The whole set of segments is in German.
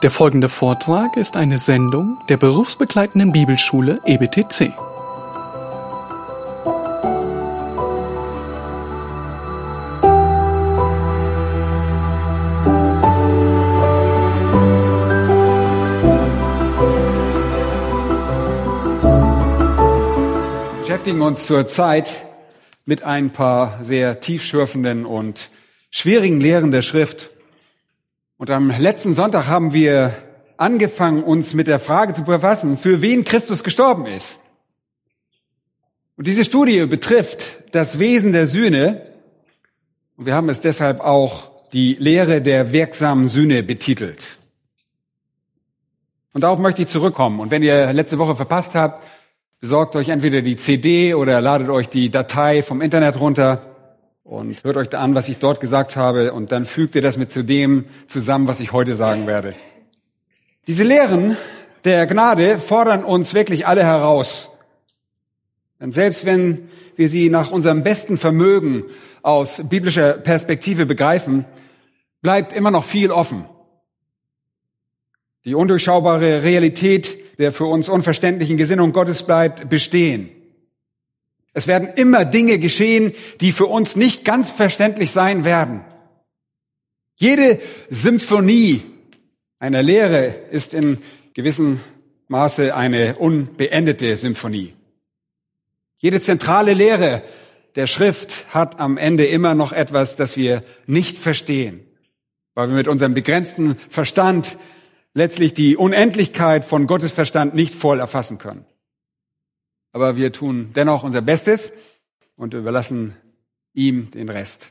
Der folgende Vortrag ist eine Sendung der berufsbegleitenden Bibelschule EBTC. Wir beschäftigen uns zurzeit mit ein paar sehr tiefschürfenden und schwierigen Lehren der Schrift. Und am letzten Sonntag haben wir angefangen, uns mit der Frage zu befassen, für wen Christus gestorben ist. Und diese Studie betrifft das Wesen der Sühne. Und wir haben es deshalb auch die Lehre der wirksamen Sühne betitelt. Und darauf möchte ich zurückkommen. Und wenn ihr letzte Woche verpasst habt, besorgt euch entweder die CD oder ladet euch die Datei vom Internet runter und hört euch da an, was ich dort gesagt habe und dann fügt ihr das mit zu dem zusammen, was ich heute sagen werde. Diese Lehren der Gnade fordern uns wirklich alle heraus. Denn selbst wenn wir sie nach unserem besten Vermögen aus biblischer Perspektive begreifen, bleibt immer noch viel offen. Die undurchschaubare Realität der für uns unverständlichen Gesinnung Gottes bleibt bestehen. Es werden immer Dinge geschehen, die für uns nicht ganz verständlich sein werden. Jede Symphonie einer Lehre ist in gewissem Maße eine unbeendete Symphonie. Jede zentrale Lehre der Schrift hat am Ende immer noch etwas, das wir nicht verstehen, weil wir mit unserem begrenzten Verstand letztlich die Unendlichkeit von Gottes Verstand nicht voll erfassen können. Aber wir tun dennoch unser Bestes und überlassen ihm den Rest.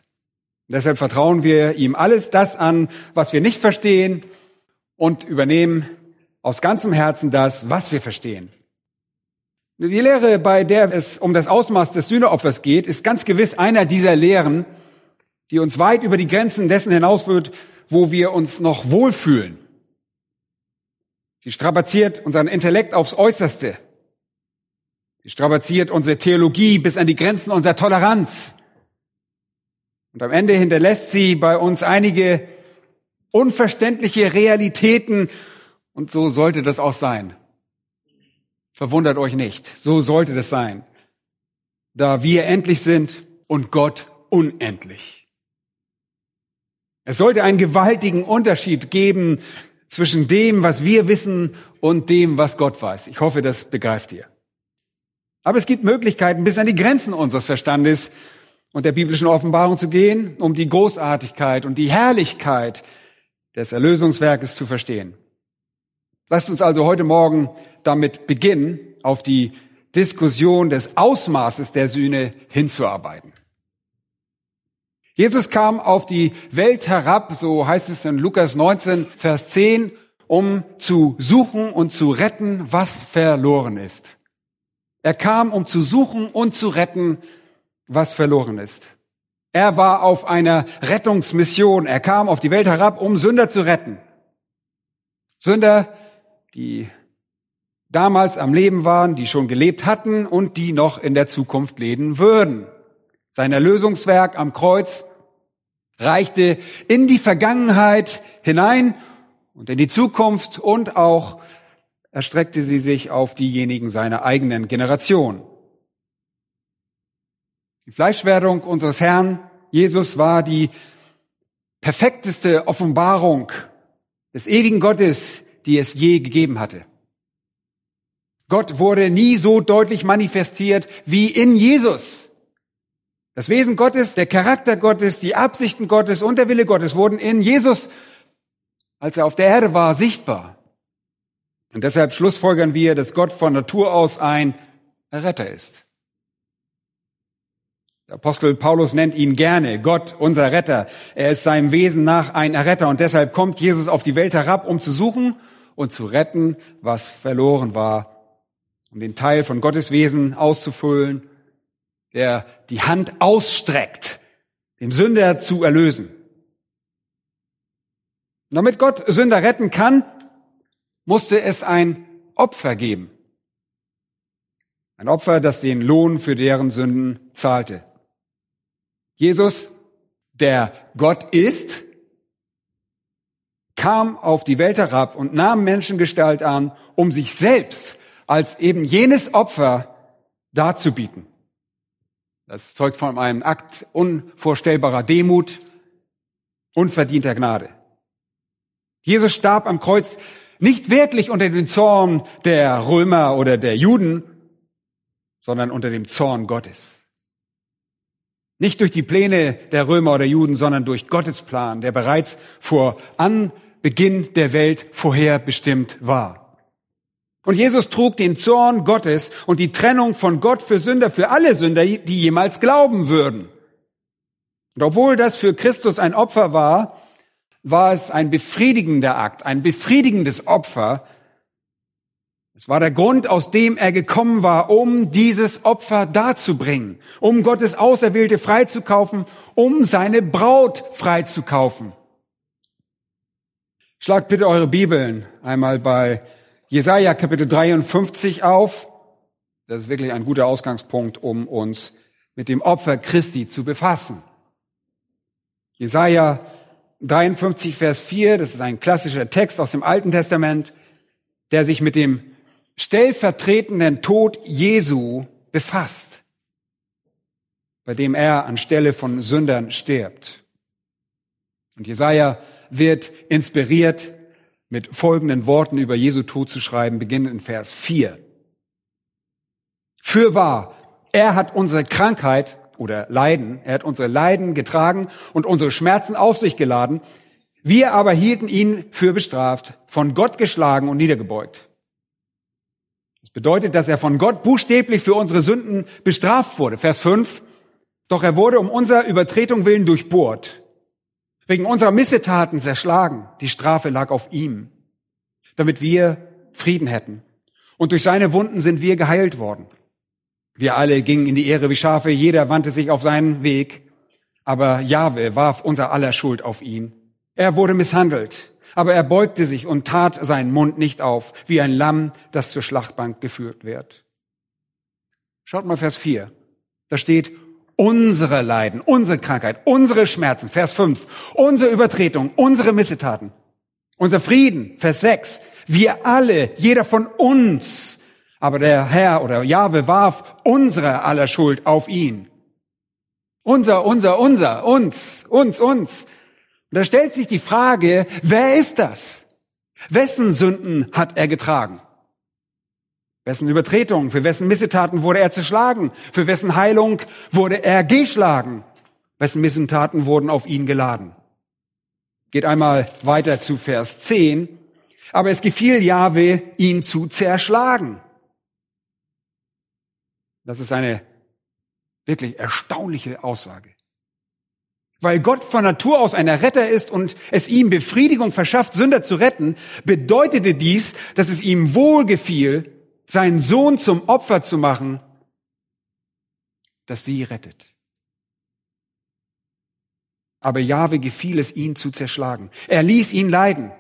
Und deshalb vertrauen wir ihm alles das an, was wir nicht verstehen und übernehmen aus ganzem Herzen das, was wir verstehen. Die Lehre, bei der es um das Ausmaß des Sühneopfers geht, ist ganz gewiss einer dieser Lehren, die uns weit über die Grenzen dessen hinausführt, wo wir uns noch wohlfühlen. Sie strapaziert unseren Intellekt aufs Äußerste. Sie strapaziert unsere Theologie bis an die Grenzen unserer Toleranz. Und am Ende hinterlässt sie bei uns einige unverständliche Realitäten. Und so sollte das auch sein. Verwundert euch nicht. So sollte das sein. Da wir endlich sind und Gott unendlich. Es sollte einen gewaltigen Unterschied geben zwischen dem, was wir wissen und dem, was Gott weiß. Ich hoffe, das begreift ihr. Aber es gibt Möglichkeiten, bis an die Grenzen unseres Verstandes und der biblischen Offenbarung zu gehen, um die Großartigkeit und die Herrlichkeit des Erlösungswerkes zu verstehen. Lasst uns also heute Morgen damit beginnen, auf die Diskussion des Ausmaßes der Sühne hinzuarbeiten. Jesus kam auf die Welt herab, so heißt es in Lukas 19, Vers 10, um zu suchen und zu retten, was verloren ist. Er kam, um zu suchen und zu retten, was verloren ist. Er war auf einer Rettungsmission. Er kam auf die Welt herab, um Sünder zu retten. Sünder, die damals am Leben waren, die schon gelebt hatten und die noch in der Zukunft leben würden. Sein Erlösungswerk am Kreuz reichte in die Vergangenheit hinein und in die Zukunft und auch erstreckte sie sich auf diejenigen seiner eigenen Generation. Die Fleischwerdung unseres Herrn Jesus war die perfekteste Offenbarung des ewigen Gottes, die es je gegeben hatte. Gott wurde nie so deutlich manifestiert wie in Jesus. Das Wesen Gottes, der Charakter Gottes, die Absichten Gottes und der Wille Gottes wurden in Jesus, als er auf der Erde war, sichtbar. Und deshalb schlussfolgern wir, dass Gott von Natur aus ein Erretter ist. Der Apostel Paulus nennt ihn gerne Gott, unser Retter. Er ist seinem Wesen nach ein Erretter und deshalb kommt Jesus auf die Welt herab, um zu suchen und zu retten, was verloren war, um den Teil von Gottes Wesen auszufüllen, der die Hand ausstreckt, dem Sünder zu erlösen. Damit Gott Sünder retten kann, musste es ein Opfer geben. Ein Opfer, das den Lohn für deren Sünden zahlte. Jesus, der Gott ist, kam auf die Welt herab und nahm Menschengestalt an, um sich selbst als eben jenes Opfer darzubieten. Das zeugt von einem Akt unvorstellbarer Demut, unverdienter Gnade. Jesus starb am Kreuz nicht wirklich unter dem Zorn der Römer oder der Juden, sondern unter dem Zorn Gottes. Nicht durch die Pläne der Römer oder Juden, sondern durch Gottes Plan, der bereits vor Anbeginn der Welt vorherbestimmt war. Und Jesus trug den Zorn Gottes und die Trennung von Gott für Sünder, für alle Sünder, die jemals glauben würden. Und obwohl das für Christus ein Opfer war, war es ein befriedigender Akt, ein befriedigendes Opfer. Es war der Grund, aus dem er gekommen war, um dieses Opfer darzubringen, um Gottes Auserwählte freizukaufen, um seine Braut freizukaufen. Schlagt bitte eure Bibeln einmal bei Jesaja Kapitel 53 auf. Das ist wirklich ein guter Ausgangspunkt, um uns mit dem Opfer Christi zu befassen. Jesaja 53, Vers 4, das ist ein klassischer Text aus dem Alten Testament, der sich mit dem stellvertretenden Tod Jesu befasst, bei dem er anstelle von Sündern stirbt. Und Jesaja wird inspiriert, mit folgenden Worten über Jesu Tod zu schreiben, beginnend in Vers 4. Fürwahr, er hat unsere Krankheit oder Leiden. Er hat unsere Leiden getragen und unsere Schmerzen auf sich geladen. Wir aber hielten ihn für bestraft, von Gott geschlagen und niedergebeugt. Das bedeutet, dass er von Gott buchstäblich für unsere Sünden bestraft wurde. Vers 5. Doch er wurde um unserer Übertretung willen durchbohrt, wegen unserer Missetaten zerschlagen. Die Strafe lag auf ihm, damit wir Frieden hätten. Und durch seine Wunden sind wir geheilt worden. Wir alle gingen in die Ehre wie Schafe, jeder wandte sich auf seinen Weg, aber Jahwe warf unser aller Schuld auf ihn. Er wurde misshandelt, aber er beugte sich und tat seinen Mund nicht auf, wie ein Lamm, das zur Schlachtbank geführt wird. Schaut mal Vers 4. Da steht, unsere Leiden, unsere Krankheit, unsere Schmerzen, Vers 5, unsere Übertretung, unsere Missetaten, unser Frieden, Vers 6, wir alle, jeder von uns aber der Herr oder Jahwe warf unsere aller Schuld auf ihn. Unser, unser, unser, uns, uns, uns. Und da stellt sich die Frage, wer ist das? Wessen Sünden hat er getragen? Wessen Übertretungen, für wessen Missetaten wurde er zerschlagen? Für wessen Heilung wurde er geschlagen? Wessen Missetaten wurden auf ihn geladen? Geht einmal weiter zu Vers 10. Aber es gefiel Jahwe, ihn zu zerschlagen. Das ist eine wirklich erstaunliche Aussage. Weil Gott von Natur aus ein Retter ist und es ihm Befriedigung verschafft, Sünder zu retten, bedeutete dies, dass es ihm wohlgefiel, seinen Sohn zum Opfer zu machen, das sie rettet. Aber Jahwe gefiel es, ihn zu zerschlagen. Er ließ ihn leiden.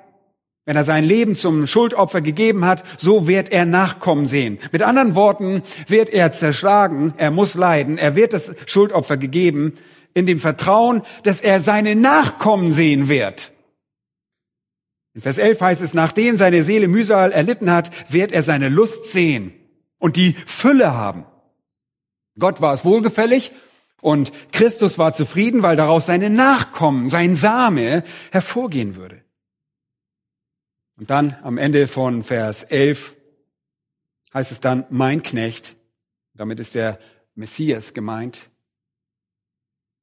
Wenn er sein Leben zum Schuldopfer gegeben hat, so wird er Nachkommen sehen. Mit anderen Worten, wird er zerschlagen, er muss leiden, er wird das Schuldopfer gegeben, in dem Vertrauen, dass er seine Nachkommen sehen wird. In Vers 11 heißt es, nachdem seine Seele Mühsal erlitten hat, wird er seine Lust sehen und die Fülle haben. Gott war es wohlgefällig und Christus war zufrieden, weil daraus seine Nachkommen, sein Same hervorgehen würde. Und dann am Ende von Vers 11 heißt es dann, mein Knecht, damit ist der Messias gemeint,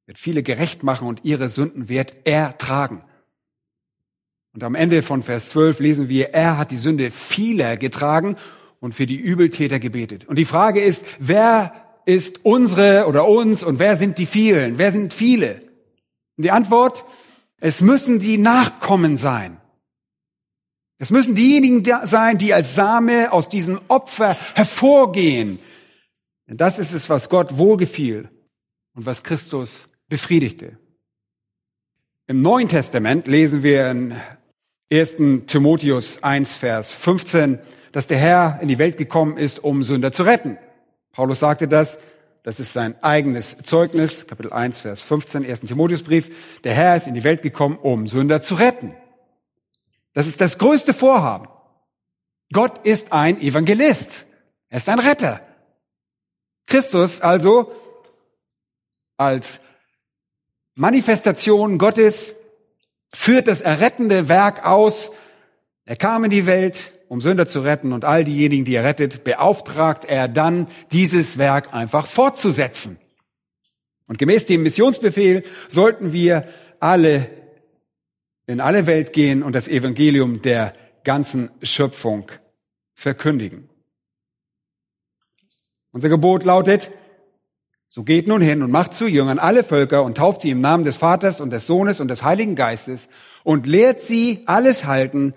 wird viele gerecht machen und ihre Sünden wird er tragen. Und am Ende von Vers 12 lesen wir, er hat die Sünde vieler getragen und für die Übeltäter gebetet. Und die Frage ist, wer ist unsere oder uns und wer sind die vielen? Wer sind viele? Und die Antwort, es müssen die Nachkommen sein. Es müssen diejenigen sein, die als Same aus diesem Opfer hervorgehen. Denn das ist es, was Gott wohlgefiel und was Christus befriedigte. Im Neuen Testament lesen wir in 1. Timotheus 1, Vers 15, dass der Herr in die Welt gekommen ist, um Sünder zu retten. Paulus sagte das, das ist sein eigenes Zeugnis, Kapitel 1, Vers 15, 1. Timotheusbrief. Der Herr ist in die Welt gekommen, um Sünder zu retten. Das ist das größte Vorhaben. Gott ist ein Evangelist. Er ist ein Retter. Christus also als Manifestation Gottes führt das errettende Werk aus. Er kam in die Welt, um Sünder zu retten und all diejenigen, die er rettet, beauftragt er dann, dieses Werk einfach fortzusetzen. Und gemäß dem Missionsbefehl sollten wir alle in alle Welt gehen und das Evangelium der ganzen Schöpfung verkündigen. Unser Gebot lautet, so geht nun hin und macht zu Jüngern alle Völker und tauft sie im Namen des Vaters und des Sohnes und des Heiligen Geistes und lehrt sie alles halten,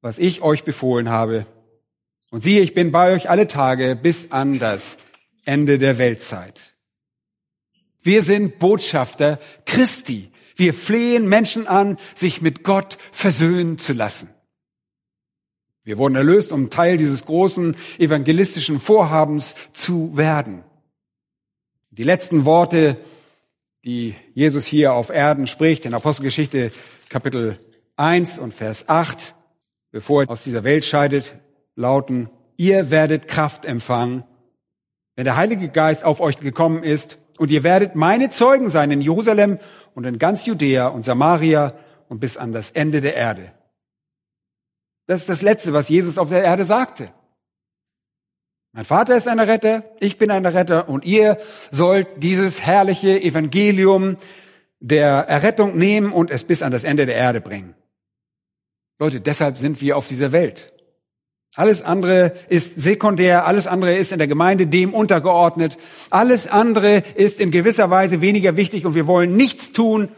was ich euch befohlen habe. Und siehe, ich bin bei euch alle Tage bis an das Ende der Weltzeit. Wir sind Botschafter Christi. Wir flehen Menschen an, sich mit Gott versöhnen zu lassen. Wir wurden erlöst, um Teil dieses großen evangelistischen Vorhabens zu werden. Die letzten Worte, die Jesus hier auf Erden spricht, in Apostelgeschichte Kapitel 1 und Vers 8, bevor er aus dieser Welt scheidet, lauten, ihr werdet Kraft empfangen, wenn der Heilige Geist auf euch gekommen ist, und ihr werdet meine Zeugen sein in Jerusalem und in ganz Judäa und Samaria und bis an das Ende der Erde. Das ist das Letzte, was Jesus auf der Erde sagte. Mein Vater ist ein Retter, ich bin ein Retter und ihr sollt dieses herrliche Evangelium der Errettung nehmen und es bis an das Ende der Erde bringen. Leute, deshalb sind wir auf dieser Welt. Alles andere ist sekundär, alles andere ist in der Gemeinde dem untergeordnet, alles andere ist in gewisser Weise weniger wichtig und wir wollen nichts tun,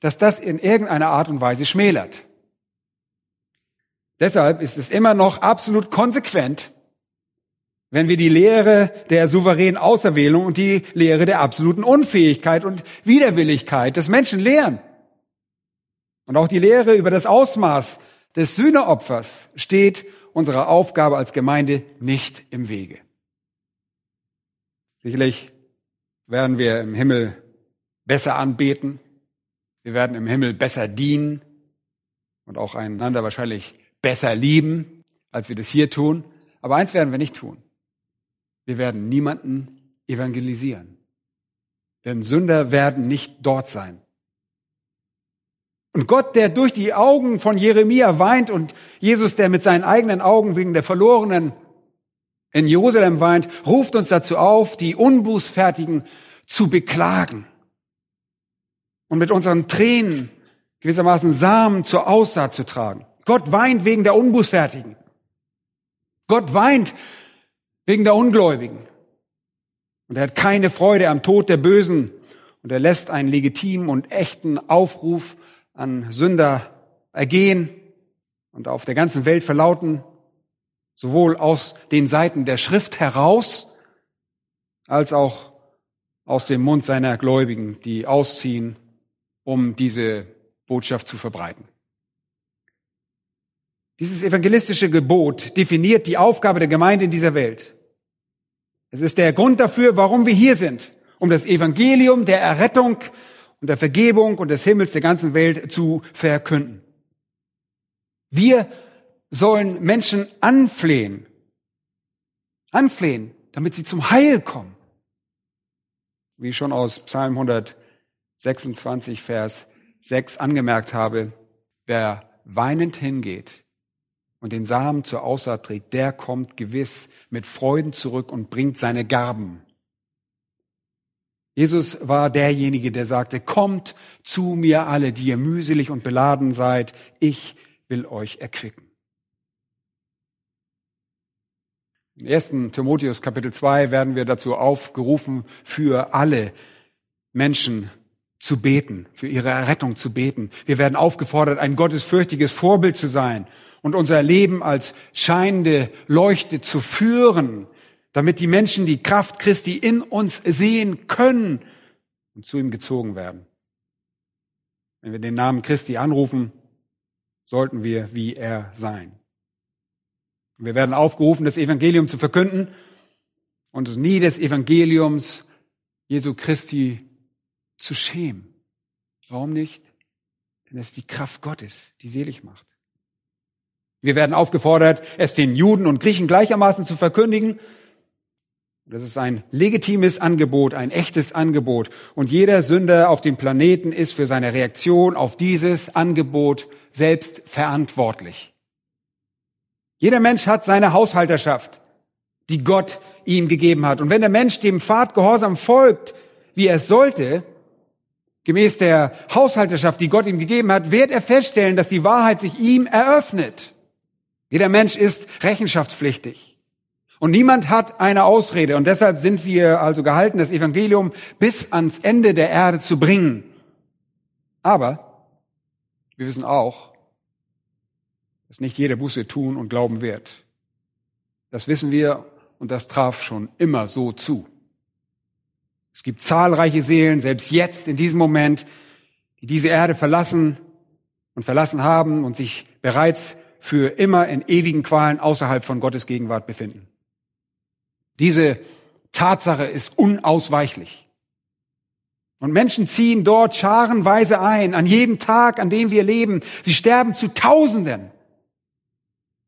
dass das in irgendeiner Art und Weise schmälert. Deshalb ist es immer noch absolut konsequent, wenn wir die Lehre der souveränen Auserwählung und die Lehre der absoluten Unfähigkeit und Widerwilligkeit des Menschen lehren. Und auch die Lehre über das Ausmaß des Sühneopfers steht unserer Aufgabe als Gemeinde nicht im Wege. Sicherlich werden wir im Himmel besser anbeten, wir werden im Himmel besser dienen und auch einander wahrscheinlich besser lieben, als wir das hier tun. Aber eins werden wir nicht tun. Wir werden niemanden evangelisieren. Denn Sünder werden nicht dort sein. Und Gott, der durch die Augen von Jeremia weint und Jesus, der mit seinen eigenen Augen wegen der Verlorenen in Jerusalem weint, ruft uns dazu auf, die Unbußfertigen zu beklagen und mit unseren Tränen gewissermaßen Samen zur Aussaat zu tragen. Gott weint wegen der Unbußfertigen. Gott weint wegen der Ungläubigen. Und er hat keine Freude am Tod der Bösen. Und er lässt einen legitimen und echten Aufruf an Sünder ergehen und auf der ganzen Welt verlauten, sowohl aus den Seiten der Schrift heraus, als auch aus dem Mund seiner Gläubigen, die ausziehen, um diese Botschaft zu verbreiten. Dieses evangelistische Gebot definiert die Aufgabe der Gemeinde in dieser Welt. Es ist der Grund dafür, warum wir hier sind, um das Evangelium der Errettung und der Vergebung und des Himmels der ganzen Welt zu verkünden. Wir sollen Menschen anflehen, anflehen, damit sie zum Heil kommen. Wie ich schon aus Psalm 126, Vers 6 angemerkt habe, wer weinend hingeht, und den Samen zur Aussaat trägt, der kommt gewiss mit Freuden zurück und bringt seine Garben. Jesus war derjenige, der sagte, kommt zu mir alle, die ihr mühselig und beladen seid, ich will euch erquicken. Im 1. Timotheus Kapitel 2 werden wir dazu aufgerufen, für alle Menschen zu beten, für ihre Errettung zu beten. Wir werden aufgefordert, ein gottesfürchtiges Vorbild zu sein und unser Leben als scheinende Leuchte zu führen, damit die Menschen die Kraft Christi in uns sehen können und zu ihm gezogen werden. Wenn wir den Namen Christi anrufen, sollten wir wie er sein. Wir werden aufgerufen, das Evangelium zu verkünden und uns nie des Evangeliums Jesu Christi zu schämen. Warum nicht? Denn es ist die Kraft Gottes, die selig macht. Wir werden aufgefordert, es den Juden und Griechen gleichermaßen zu verkündigen. Das ist ein legitimes Angebot, ein echtes Angebot. Und jeder Sünder auf dem Planeten ist für seine Reaktion auf dieses Angebot selbst verantwortlich. Jeder Mensch hat seine Haushalterschaft, die Gott ihm gegeben hat. Und wenn der Mensch dem Pfad gehorsam folgt, wie er es sollte, gemäß der Haushalterschaft, die Gott ihm gegeben hat, wird er feststellen, dass die Wahrheit sich ihm eröffnet. Jeder Mensch ist rechenschaftspflichtig. Und niemand hat eine Ausrede. Und deshalb sind wir also gehalten, das Evangelium bis ans Ende der Erde zu bringen. Aber wir wissen auch, dass nicht jeder Buße tun und glauben wird. Das wissen wir und das traf schon immer so zu. Es gibt zahlreiche Seelen, selbst jetzt in diesem Moment, die diese Erde verlassen und verlassen haben und sich bereits für immer in ewigen Qualen außerhalb von Gottes Gegenwart befinden. Diese Tatsache ist unausweichlich. Und Menschen ziehen dort scharenweise ein, an jedem Tag, an dem wir leben. Sie sterben zu Tausenden.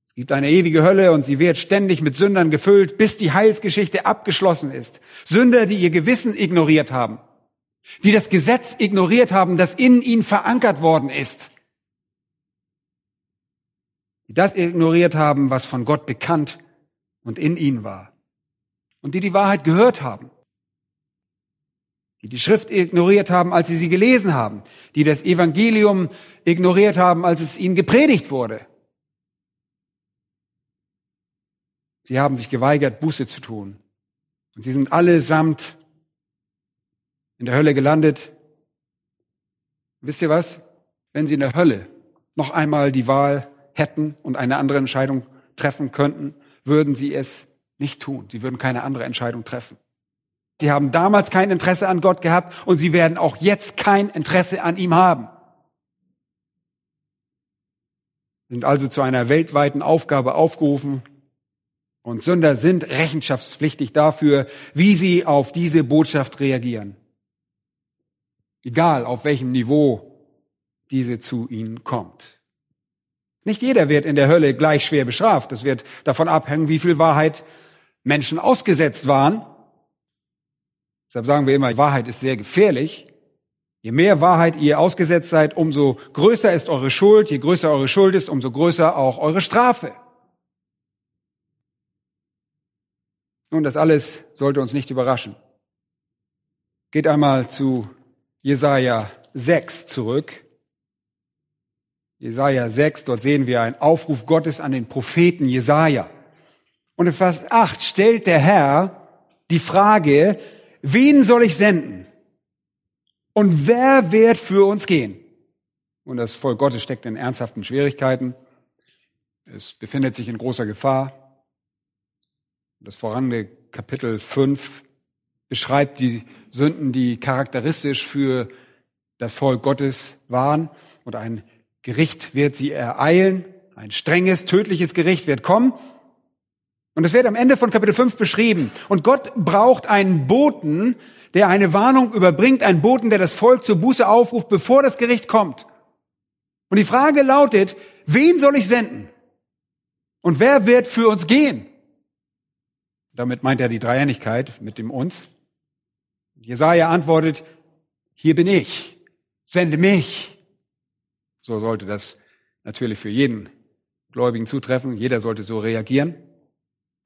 Es gibt eine ewige Hölle und sie wird ständig mit Sündern gefüllt, bis die Heilsgeschichte abgeschlossen ist. Sünder, die ihr Gewissen ignoriert haben, die das Gesetz ignoriert haben, das in ihnen verankert worden ist, die das ignoriert haben, was von Gott bekannt und in ihnen war und die die Wahrheit gehört haben, die die Schrift ignoriert haben, als sie sie gelesen haben, die das Evangelium ignoriert haben, als es ihnen gepredigt wurde. Sie haben sich geweigert, Buße zu tun. Und sie sind allesamt in der Hölle gelandet. Wisst ihr was? Wenn sie in der Hölle noch einmal die Wahl hätten und eine andere Entscheidung treffen könnten, würden sie es nicht tun. Sie würden keine andere Entscheidung treffen. Sie haben damals kein Interesse an Gott gehabt und sie werden auch jetzt kein Interesse an ihm haben. Sind also zu einer weltweiten Aufgabe aufgerufen und Sünder sind rechenschaftspflichtig dafür, wie sie auf diese Botschaft reagieren. Egal auf welchem Niveau diese zu ihnen kommt. Nicht jeder wird in der Hölle gleich schwer bestraft. Es wird davon abhängen, wie viel Wahrheit Menschen ausgesetzt waren. Deshalb sagen wir immer, Wahrheit ist sehr gefährlich. Je mehr Wahrheit ihr ausgesetzt seid, umso größer ist eure Schuld. Je größer eure Schuld ist, umso größer auch eure Strafe. Nun, das alles sollte uns nicht überraschen. Geht einmal zu Jesaja 6 zurück. Jesaja 6, dort sehen wir einen Aufruf Gottes an den Propheten Jesaja. Und in Vers 8 stellt der Herr die Frage, wen soll ich senden? Und wer wird für uns gehen? Und das Volk Gottes steckt in ernsthaften Schwierigkeiten. Es befindet sich in großer Gefahr. Das vorangehende Kapitel 5 beschreibt die Sünden, die charakteristisch für das Volk Gottes waren. Und ein Gericht wird sie ereilen. Ein strenges, tödliches Gericht wird kommen. Und es wird am Ende von Kapitel 5 beschrieben. Und Gott braucht einen Boten, der eine Warnung überbringt, einen Boten, der das Volk zur Buße aufruft, bevor das Gericht kommt. Und die Frage lautet, wen soll ich senden? Und wer wird für uns gehen? Damit meint er die Dreieinigkeit mit dem uns. Jesaja antwortet, hier bin ich, sende mich. So sollte das natürlich für jeden Gläubigen zutreffen. Jeder sollte so reagieren.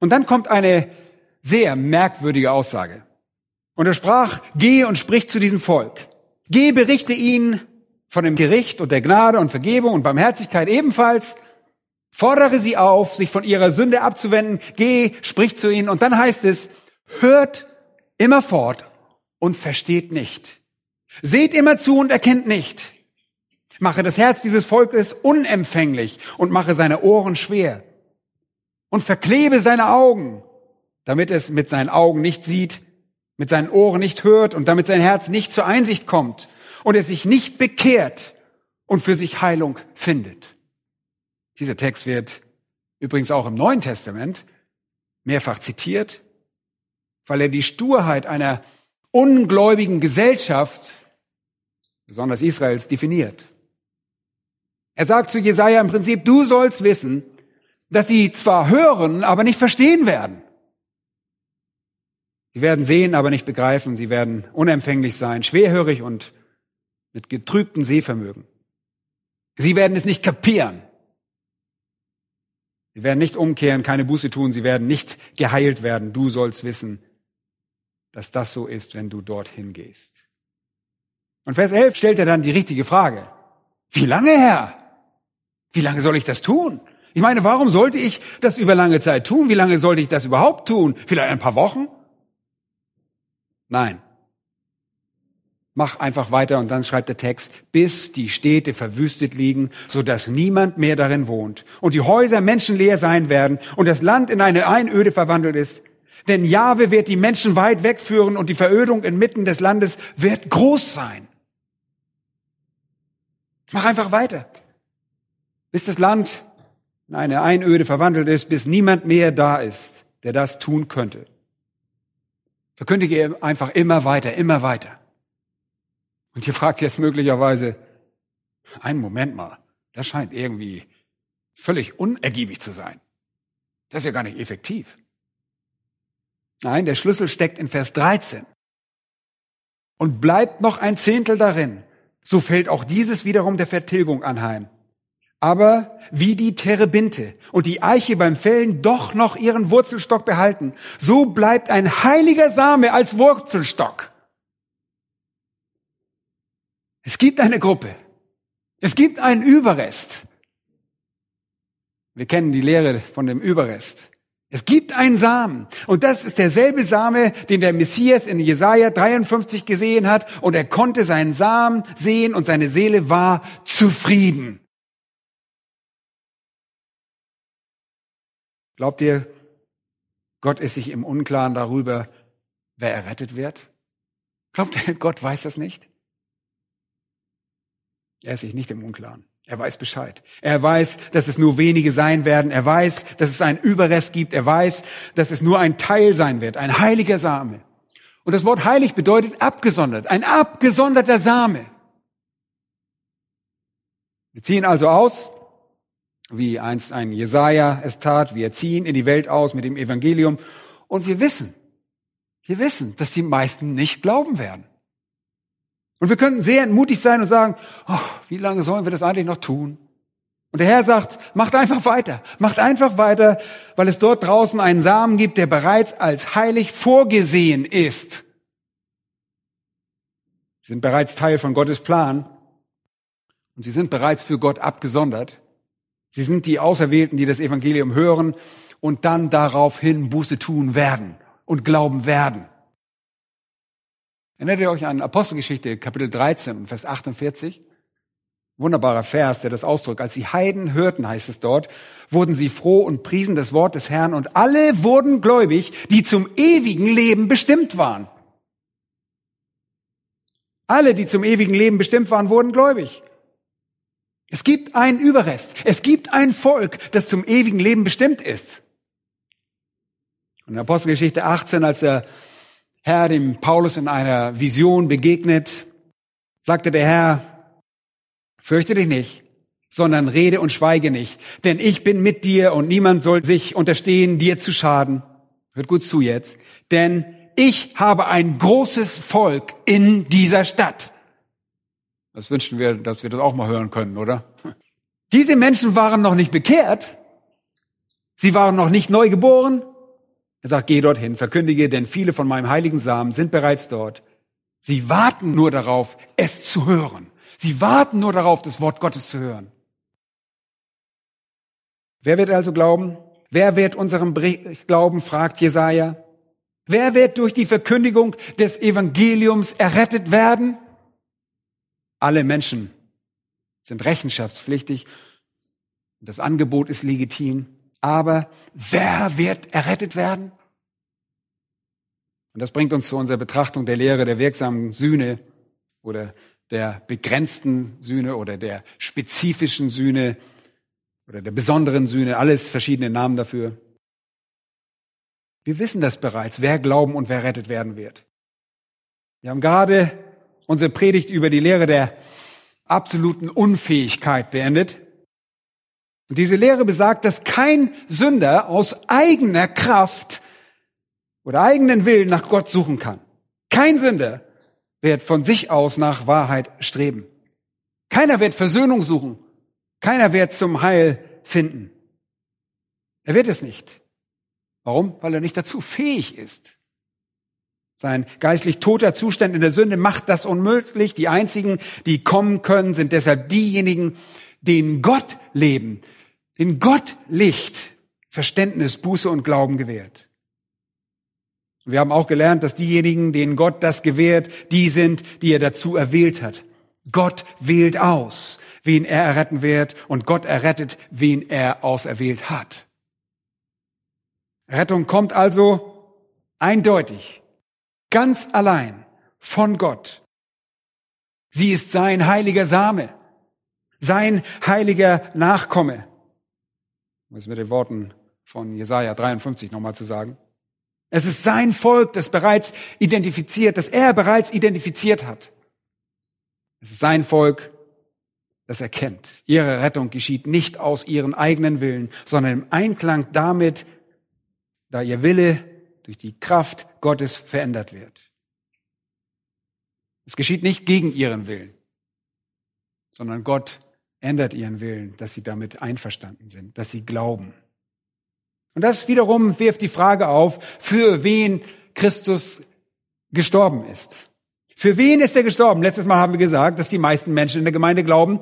Und dann kommt eine sehr merkwürdige Aussage. Und er sprach, geh und sprich zu diesem Volk. Geh, berichte ihnen von dem Gericht und der Gnade und Vergebung und Barmherzigkeit ebenfalls. Fordere sie auf, sich von ihrer Sünde abzuwenden. Geh, sprich zu ihnen. Und dann heißt es, hört immerfort und versteht nicht. Seht immer zu und erkennt nicht. Mache das Herz dieses Volkes unempfänglich und mache seine Ohren schwer und verklebe seine Augen, damit es mit seinen Augen nicht sieht, mit seinen Ohren nicht hört und damit sein Herz nicht zur Einsicht kommt und es sich nicht bekehrt und für sich Heilung findet. Dieser Text wird übrigens auch im Neuen Testament mehrfach zitiert, weil er die Sturheit einer ungläubigen Gesellschaft, besonders Israels, definiert. Er sagt zu Jesaja im Prinzip, du sollst wissen, dass sie zwar hören, aber nicht verstehen werden. Sie werden sehen, aber nicht begreifen. Sie werden unempfänglich sein, schwerhörig und mit getrübtem Sehvermögen. Sie werden es nicht kapieren. Sie werden nicht umkehren, keine Buße tun. Sie werden nicht geheilt werden. Du sollst wissen, dass das so ist, wenn du dorthin gehst. Und Vers 11 stellt er dann die richtige Frage. Wie lange, Herr? Wie lange soll ich das tun? Ich meine, warum sollte ich das über lange Zeit tun? Wie lange sollte ich das überhaupt tun? Vielleicht ein paar Wochen? Nein. Mach einfach weiter und dann schreibt der Text, bis die Städte verwüstet liegen, so dass niemand mehr darin wohnt und die Häuser menschenleer sein werden und das Land in eine Einöde verwandelt ist. Denn Jahwe wird die Menschen weit wegführen und die Verödung inmitten des Landes wird groß sein. Mach einfach weiter. Bis das Land in eine Einöde verwandelt ist, bis niemand mehr da ist, der das tun könnte. Verkündige einfach immer weiter, immer weiter. Und ihr fragt jetzt möglicherweise, einen Moment mal, das scheint irgendwie völlig unergiebig zu sein. Das ist ja gar nicht effektiv. Nein, der Schlüssel steckt in Vers 13. Und bleibt noch ein Zehntel darin, so fällt auch dieses wiederum der Vertilgung anheim. Aber wie die Terebinte und die Eiche beim Fällen doch noch ihren Wurzelstock behalten, so bleibt ein heiliger Same als Wurzelstock. Es gibt eine Gruppe. Es gibt einen Überrest. Wir kennen die Lehre von dem Überrest. Es gibt einen Samen. Und das ist derselbe Same, den der Messias in Jesaja 53 gesehen hat. Und er konnte seinen Samen sehen und seine Seele war zufrieden. Glaubt ihr, Gott ist sich im Unklaren darüber, wer errettet wird? Glaubt ihr, Gott weiß das nicht? Er ist sich nicht im Unklaren. Er weiß Bescheid. Er weiß, dass es nur wenige sein werden. Er weiß, dass es einen Überrest gibt. Er weiß, dass es nur ein Teil sein wird, ein heiliger Same. Und das Wort heilig bedeutet abgesondert, ein abgesonderter Same. Wir ziehen also aus, wie einst ein Jesaja es tat. Wir ziehen in die Welt aus mit dem Evangelium und wir wissen, wir wissen, dass die meisten nicht glauben werden. Und wir könnten sehr entmutigt sein und sagen, oh, wie lange sollen wir das eigentlich noch tun? Und der Herr sagt, macht einfach weiter, macht einfach weiter, weil es dort draußen einen Samen gibt, der bereits als heilig vorgesehen ist. Sie sind bereits Teil von Gottes Plan und sie sind bereits für Gott abgesondert. Sie sind die Auserwählten, die das Evangelium hören und dann daraufhin Buße tun werden und glauben werden. Erinnert ihr euch an Apostelgeschichte, Kapitel 13, Vers 48? Wunderbarer Vers, der das ausdrückt. Als die Heiden hörten, heißt es dort, wurden sie froh und priesen das Wort des Herrn und alle wurden gläubig, die zum ewigen Leben bestimmt waren. Alle, die zum ewigen Leben bestimmt waren, wurden gläubig. Es gibt einen Überrest. Es gibt ein Volk, das zum ewigen Leben bestimmt ist. In Apostelgeschichte 18, als der Herr dem Paulus in einer Vision begegnet, sagte der Herr, fürchte dich nicht, sondern rede und schweige nicht, denn ich bin mit dir und niemand soll sich unterstehen, dir zu schaden. Hört gut zu jetzt, denn ich habe ein großes Volk in dieser Stadt. Das wünschen wir, dass wir das auch mal hören können, oder? Diese Menschen waren noch nicht bekehrt. Sie waren noch nicht neu geboren. Er sagt, geh dorthin, verkündige, denn viele von meinem heiligen Samen sind bereits dort. Sie warten nur darauf, es zu hören. Sie warten nur darauf, das Wort Gottes zu hören. Wer wird also glauben? Wer wird unserem Glauben, fragt Jesaja. Wer wird durch die Verkündigung des Evangeliums errettet werden? Alle Menschen sind rechenschaftspflichtig. Das Angebot ist legitim. Aber wer wird errettet werden? Und das bringt uns zu unserer Betrachtung der Lehre der wirksamen Sühne oder der begrenzten Sühne oder der spezifischen Sühne oder der besonderen Sühne, alles verschiedene Namen dafür. Wir wissen das bereits, wer glauben und wer rettet werden wird. Wir haben gerade unsere Predigt über die Lehre der absoluten Unfähigkeit beendet. Und diese Lehre besagt, dass kein Sünder aus eigener Kraft oder eigenen Willen nach Gott suchen kann. Kein Sünder wird von sich aus nach Wahrheit streben. Keiner wird Versöhnung suchen. Keiner wird zum Heil finden. Er wird es nicht. Warum? Weil er nicht dazu fähig ist. Sein geistlich toter Zustand in der Sünde macht das unmöglich. Die einzigen, die kommen können, sind deshalb diejenigen, denen Gott leben, den Gott Licht, Verständnis, Buße und Glauben gewährt. Wir haben auch gelernt, dass diejenigen, denen Gott das gewährt, die sind, die er dazu erwählt hat. Gott wählt aus, wen er erretten wird, und Gott errettet, wen er auserwählt hat. Rettung kommt also eindeutig, ganz allein von Gott. Sie ist sein heiliger Same, sein heiliger Nachkomme. Um es mit den Worten von Jesaja 53 nochmal zu sagen. Es ist sein Volk, das bereits identifiziert, das er bereits identifiziert hat. Es ist sein Volk, das erkennt. Ihre Rettung geschieht nicht aus ihren eigenen Willen, sondern im Einklang damit, da ihr Wille durch die Kraft Gottes verändert wird. Es geschieht nicht gegen ihren Willen, sondern Gott ändert ihren Willen, dass sie damit einverstanden sind, dass sie glauben. Und das wiederum wirft die Frage auf, für wen Christus gestorben ist. Für wen ist er gestorben? Letztes Mal haben wir gesagt, dass die meisten Menschen in der Gemeinde glauben,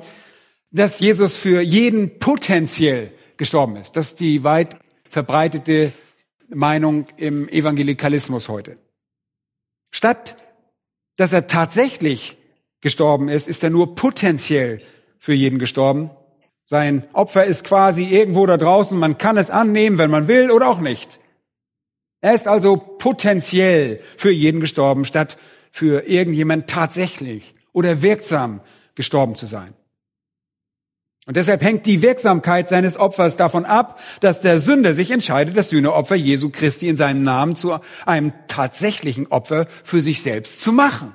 dass Jesus für jeden potenziell gestorben ist. Das ist die weit verbreitete Meinung im Evangelikalismus heute. Statt dass er tatsächlich gestorben ist, ist er nur potenziell für jeden gestorben. Sein Opfer ist quasi irgendwo da draußen. Man kann es annehmen, wenn man will oder auch nicht. Er ist also potenziell für jeden gestorben, statt für irgendjemand tatsächlich oder wirksam gestorben zu sein. Und deshalb hängt die Wirksamkeit seines Opfers davon ab, dass der Sünder sich entscheidet, das Sühneopfer Jesu Christi in seinem Namen zu einem tatsächlichen Opfer für sich selbst zu machen.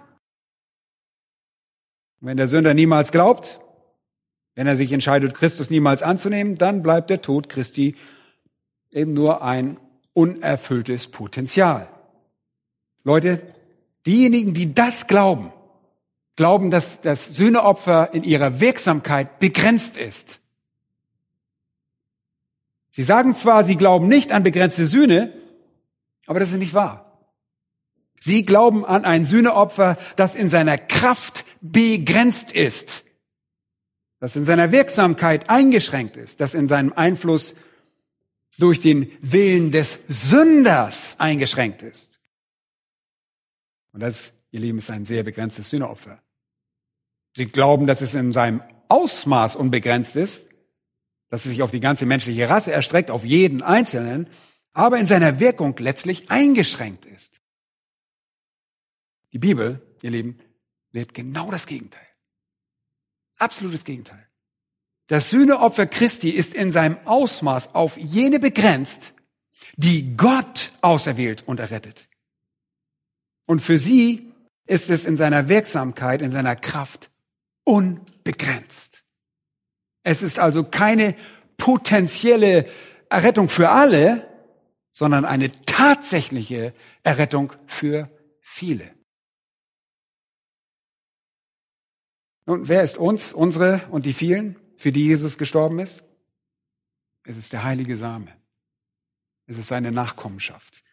Und wenn der Sünder niemals glaubt, wenn er sich entscheidet, Christus niemals anzunehmen, dann bleibt der Tod Christi eben nur ein unerfülltes Potenzial. Leute, diejenigen, die das glauben, glauben, dass das Sühneopfer in ihrer Wirksamkeit begrenzt ist. Sie sagen zwar, sie glauben nicht an begrenzte Sühne, aber das ist nicht wahr. Sie glauben an ein Sühneopfer, das in seiner Kraft begrenzt ist, das in seiner Wirksamkeit eingeschränkt ist, das in seinem Einfluss durch den Willen des Sünders eingeschränkt ist. Und das, ihr Lieben, ist ein sehr begrenztes Sühneopfer. Sie glauben, dass es in seinem Ausmaß unbegrenzt ist, dass es sich auf die ganze menschliche Rasse erstreckt, auf jeden Einzelnen, aber in seiner Wirkung letztlich eingeschränkt ist. Die Bibel, ihr Lieben, lehrt genau das Gegenteil. Absolutes Gegenteil. Das Sühneopfer Christi ist in seinem Ausmaß auf jene begrenzt, die Gott auserwählt und errettet. Und für sie ist es in seiner Wirksamkeit, in seiner Kraft unbegrenzt. Es ist also keine potenzielle Errettung für alle, sondern eine tatsächliche Errettung für viele. Nun, wer ist uns, unsere und die vielen, für die Jesus gestorben ist? Es ist der heilige Same. Es ist seine Nachkommenschaft.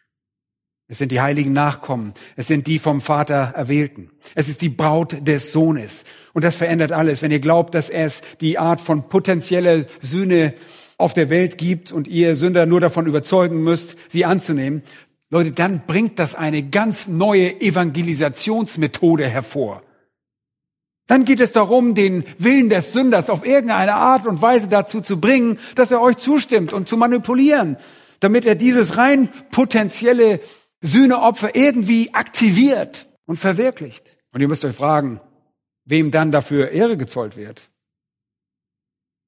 Es sind die heiligen Nachkommen. Es sind die vom Vater Erwählten. Es ist die Braut des Sohnes. Und das verändert alles. Wenn ihr glaubt, dass es die Art von potenzieller Sühne auf der Welt gibt und ihr Sünder nur davon überzeugen müsst, sie anzunehmen, Leute, dann bringt das eine ganz neue Evangelisationsmethode hervor. Dann geht es darum, den Willen des Sünders auf irgendeine Art und Weise dazu zu bringen, dass er euch zustimmt und zu manipulieren, damit er dieses rein potenzielle Sühneopfer irgendwie aktiviert und verwirklicht. Und ihr müsst euch fragen, wem dann dafür Ehre gezollt wird.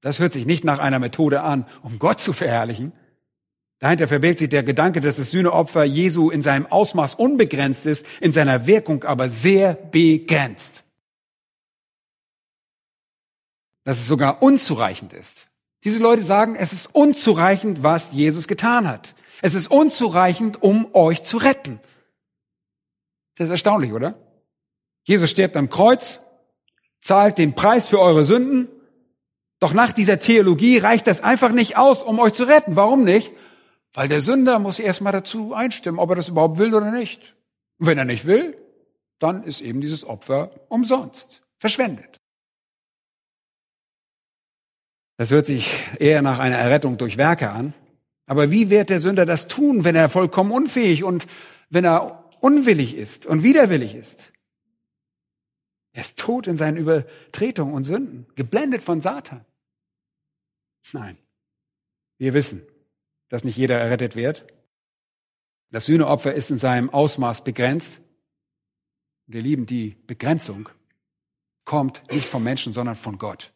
Das hört sich nicht nach einer Methode an, um Gott zu verherrlichen. Dahinter verbirgt sich der Gedanke, dass das Sühneopfer Jesu in seinem Ausmaß unbegrenzt ist, in seiner Wirkung aber sehr begrenzt. Dass es sogar unzureichend ist. Diese Leute sagen, es ist unzureichend, was Jesus getan hat. Es ist unzureichend, um euch zu retten. Das ist erstaunlich, oder? Jesus stirbt am Kreuz, zahlt den Preis für eure Sünden. Doch nach dieser Theologie reicht das einfach nicht aus, um euch zu retten. Warum nicht? Weil der Sünder muss erstmal dazu einstimmen, ob er das überhaupt will oder nicht. Und wenn er nicht will, dann ist eben dieses Opfer umsonst, verschwendet. Das hört sich eher nach einer Errettung durch Werke an. Aber wie wird der Sünder das tun, wenn er vollkommen unfähig und wenn er unwillig ist und widerwillig ist? Er ist tot in seinen Übertretungen und Sünden, geblendet von Satan. Nein, wir wissen, dass nicht jeder errettet wird. Das Sühneopfer ist in seinem Ausmaß begrenzt. Wir lieben die Begrenzung, kommt nicht vom Menschen, sondern von Gott.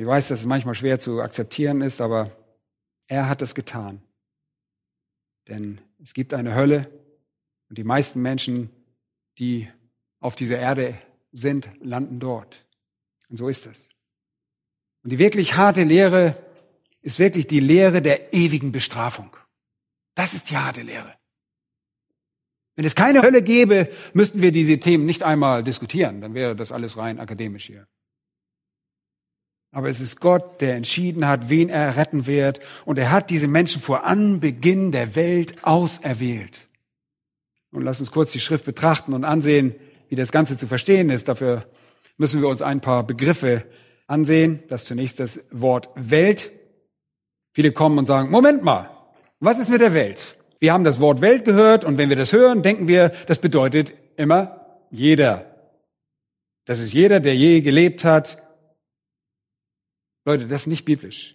Ich weiß, dass es manchmal schwer zu akzeptieren ist, aber er hat es getan. Denn es gibt eine Hölle und die meisten Menschen die auf dieser Erde sind, landen dort. Und so ist es. Und die wirklich harte Lehre ist wirklich die Lehre der ewigen Bestrafung. Das ist die harte Lehre. Wenn es keine Hölle gäbe, müssten wir diese Themen nicht einmal diskutieren. Dann wäre das alles rein akademisch hier. Aber es ist Gott, der entschieden hat, wen er retten wird. Und er hat diese Menschen vor Anbeginn der Welt auserwählt. Und lass uns kurz die Schrift betrachten und ansehen, wie das Ganze zu verstehen ist. Dafür müssen wir uns ein paar Begriffe ansehen. Das zunächst das Wort Welt. Viele kommen und sagen, Moment mal, was ist mit der Welt? Wir haben das Wort Welt gehört und wenn wir das hören, denken wir, das bedeutet immer jeder. Das ist jeder, der je gelebt hat. Leute, das ist nicht biblisch.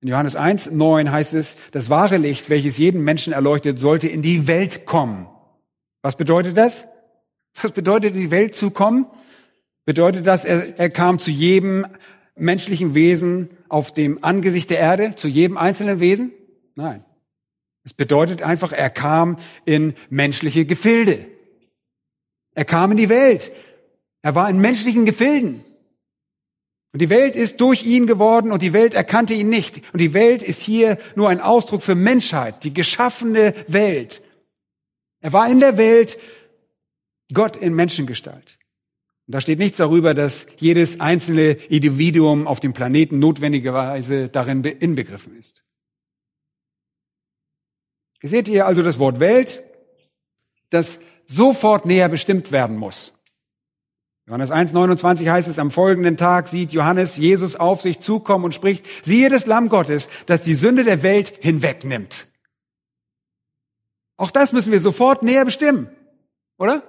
In Johannes 1, 9 heißt es, das wahre Licht, welches jeden Menschen erleuchtet, sollte in die Welt kommen. Was bedeutet das? Was bedeutet in die Welt zu kommen? Bedeutet das, er, er kam zu jedem menschlichen Wesen auf dem Angesicht der Erde, zu jedem einzelnen Wesen? Nein. Es bedeutet einfach, er kam in menschliche Gefilde. Er kam in die Welt. Er war in menschlichen Gefilden. Und die Welt ist durch ihn geworden und die Welt erkannte ihn nicht. Und die Welt ist hier nur ein Ausdruck für Menschheit, die geschaffene Welt. Er war in der Welt Gott in Menschengestalt. Und da steht nichts darüber, dass jedes einzelne Individuum auf dem Planeten notwendigerweise darin inbegriffen ist. Ihr seht hier also das Wort Welt, das sofort näher bestimmt werden muss. Johannes 1,29 heißt es, am folgenden Tag sieht Johannes Jesus auf sich zukommen und spricht, siehe das Lamm Gottes, das die Sünde der Welt hinwegnimmt. Auch das müssen wir sofort näher bestimmen, oder?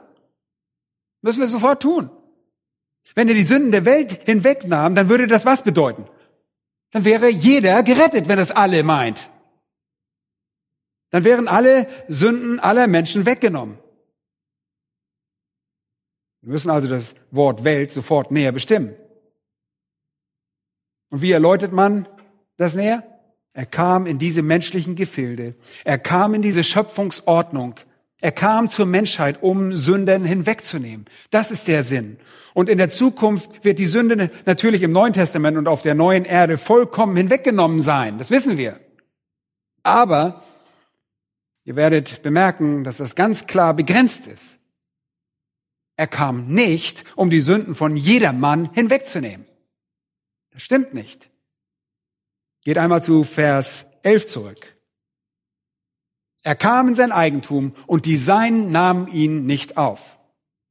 Müssen wir sofort tun. Wenn er die Sünden der Welt hinwegnahm, dann würde das was bedeuten? Dann wäre jeder gerettet, wenn das alle meint. Dann wären alle Sünden aller Menschen weggenommen. Wir müssen also das Wort Welt sofort näher bestimmen. Und wie erläutert man das näher? Er kam in diese menschlichen Gefilde. Er kam in diese Schöpfungsordnung. Er kam zur Menschheit, um Sünden hinwegzunehmen. Das ist der Sinn. Und in der Zukunft wird die Sünde natürlich im Neuen Testament und auf der neuen Erde vollkommen hinweggenommen sein. Das wissen wir. Aber ihr werdet bemerken, dass das ganz klar begrenzt ist. Er kam nicht, um die Sünden von jedermann hinwegzunehmen. Das stimmt nicht. Geht einmal zu Vers 11 zurück. Er kam in sein Eigentum und die Seinen nahmen ihn nicht auf.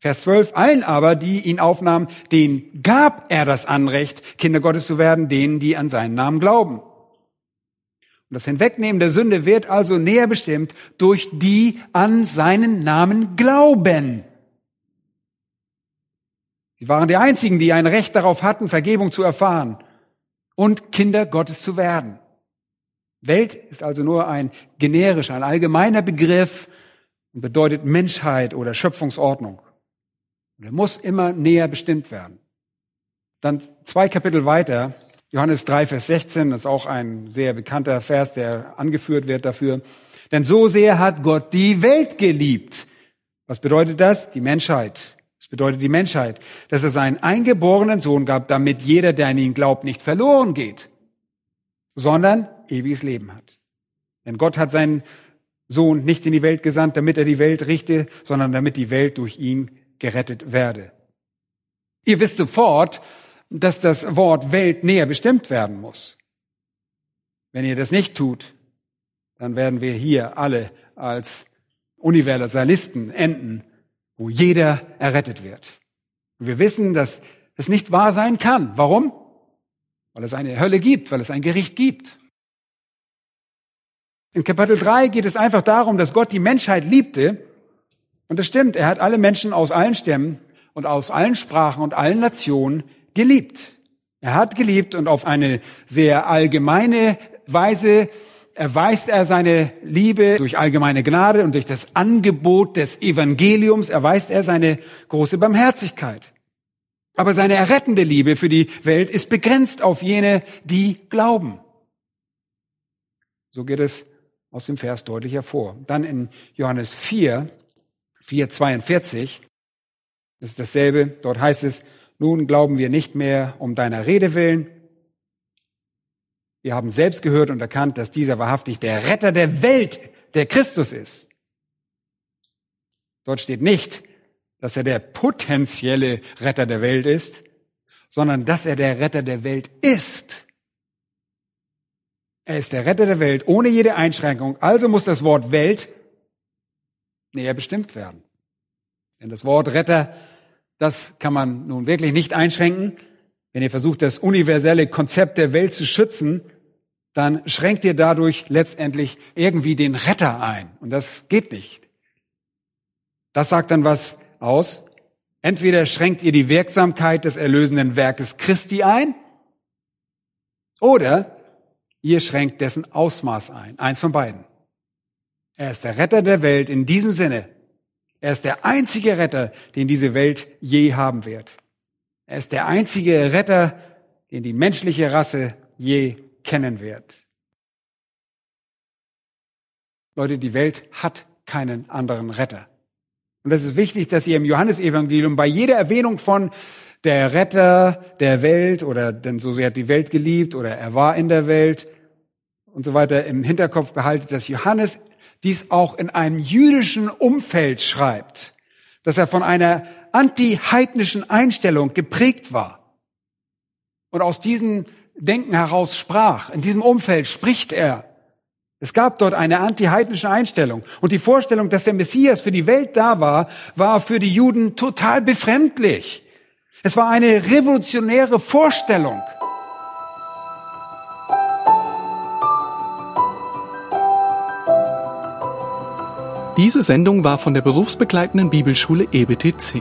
Vers 12, allen aber, die ihn aufnahmen, denen gab er das Anrecht, Kinder Gottes zu werden, denen, die an seinen Namen glauben. Und das Hinwegnehmen der Sünde wird also näher bestimmt durch die an seinen Namen glauben. Sie waren die einzigen, die ein Recht darauf hatten, Vergebung zu erfahren und Kinder Gottes zu werden. Welt ist also nur ein generischer, ein allgemeiner Begriff und bedeutet Menschheit oder Schöpfungsordnung. Und er muss immer näher bestimmt werden. Dann zwei Kapitel weiter, Johannes 3, Vers 16, das ist auch ein sehr bekannter Vers, der angeführt wird dafür. Denn so sehr hat Gott die Welt geliebt. Was bedeutet das? Die Menschheit bedeutet die Menschheit, dass er seinen eingeborenen Sohn gab, damit jeder, der an ihn glaubt, nicht verloren geht, sondern ewiges Leben hat. Denn Gott hat seinen Sohn nicht in die Welt gesandt, damit er die Welt richte, sondern damit die Welt durch ihn gerettet werde. Ihr wisst sofort, dass das Wort Welt näher bestimmt werden muss. Wenn ihr das nicht tut, dann werden wir hier alle als Universalisten enden, wo jeder errettet wird. Und wir wissen, dass es nicht wahr sein kann. Warum? Weil es eine Hölle gibt, weil es ein Gericht gibt. In Kapitel 3 geht es einfach darum, dass Gott die Menschheit liebte. Und das stimmt, er hat alle Menschen aus allen Stämmen und aus allen Sprachen und allen Nationen geliebt. Er hat geliebt und auf eine sehr allgemeine Weise erweist er seine Liebe durch allgemeine Gnade und durch das Angebot des Evangeliums erweist er seine große Barmherzigkeit. Aber seine errettende Liebe für die Welt ist begrenzt auf jene, die glauben. So geht es aus dem Vers deutlich hervor. Dann in Johannes 4, 4, 42 ist dasselbe. Dort heißt es, nun glauben wir nicht mehr um deiner Rede willen. Wir haben selbst gehört und erkannt, dass dieser wahrhaftig der Retter der Welt, der Christus ist. Dort steht nicht, dass er der potenzielle Retter der Welt ist, sondern dass er der Retter der Welt ist. Er ist der Retter der Welt ohne jede Einschränkung. Also muss das Wort Welt näher bestimmt werden. Denn das Wort Retter, das kann man nun wirklich nicht einschränken. Wenn ihr versucht, das universelle Konzept der Welt zu schützen, dann schränkt ihr dadurch letztendlich irgendwie den Retter ein. Und das geht nicht. Das sagt dann was aus. Entweder schränkt ihr die Wirksamkeit des erlösenden Werkes Christi ein, oder Ihr schränkt dessen Ausmaß ein. Eins von beiden. Er ist der Retter der Welt in diesem Sinne. Er ist der einzige Retter, den diese Welt je haben wird. Er ist der einzige Retter, den die menschliche Rasse je kennen wird. Leute, die Welt hat keinen anderen Retter. Und es ist wichtig, dass ihr im Johannesevangelium bei jeder Erwähnung von der Retter der Welt oder denn so sehr hat die Welt geliebt oder er war in der Welt und so weiter im Hinterkopf behaltet, dass Johannes dies auch in einem jüdischen Umfeld schreibt, dass er von einer anti-heidnischen Einstellung geprägt war und aus diesem Denken heraus sprach. In diesem Umfeld spricht er. Es gab dort eine anti-heidnische Einstellung. Und die Vorstellung, dass der Messias für die Welt da war, war für die Juden total befremdlich. Es war eine revolutionäre Vorstellung. Diese Sendung war von der berufsbegleitenden Bibelschule EBTC.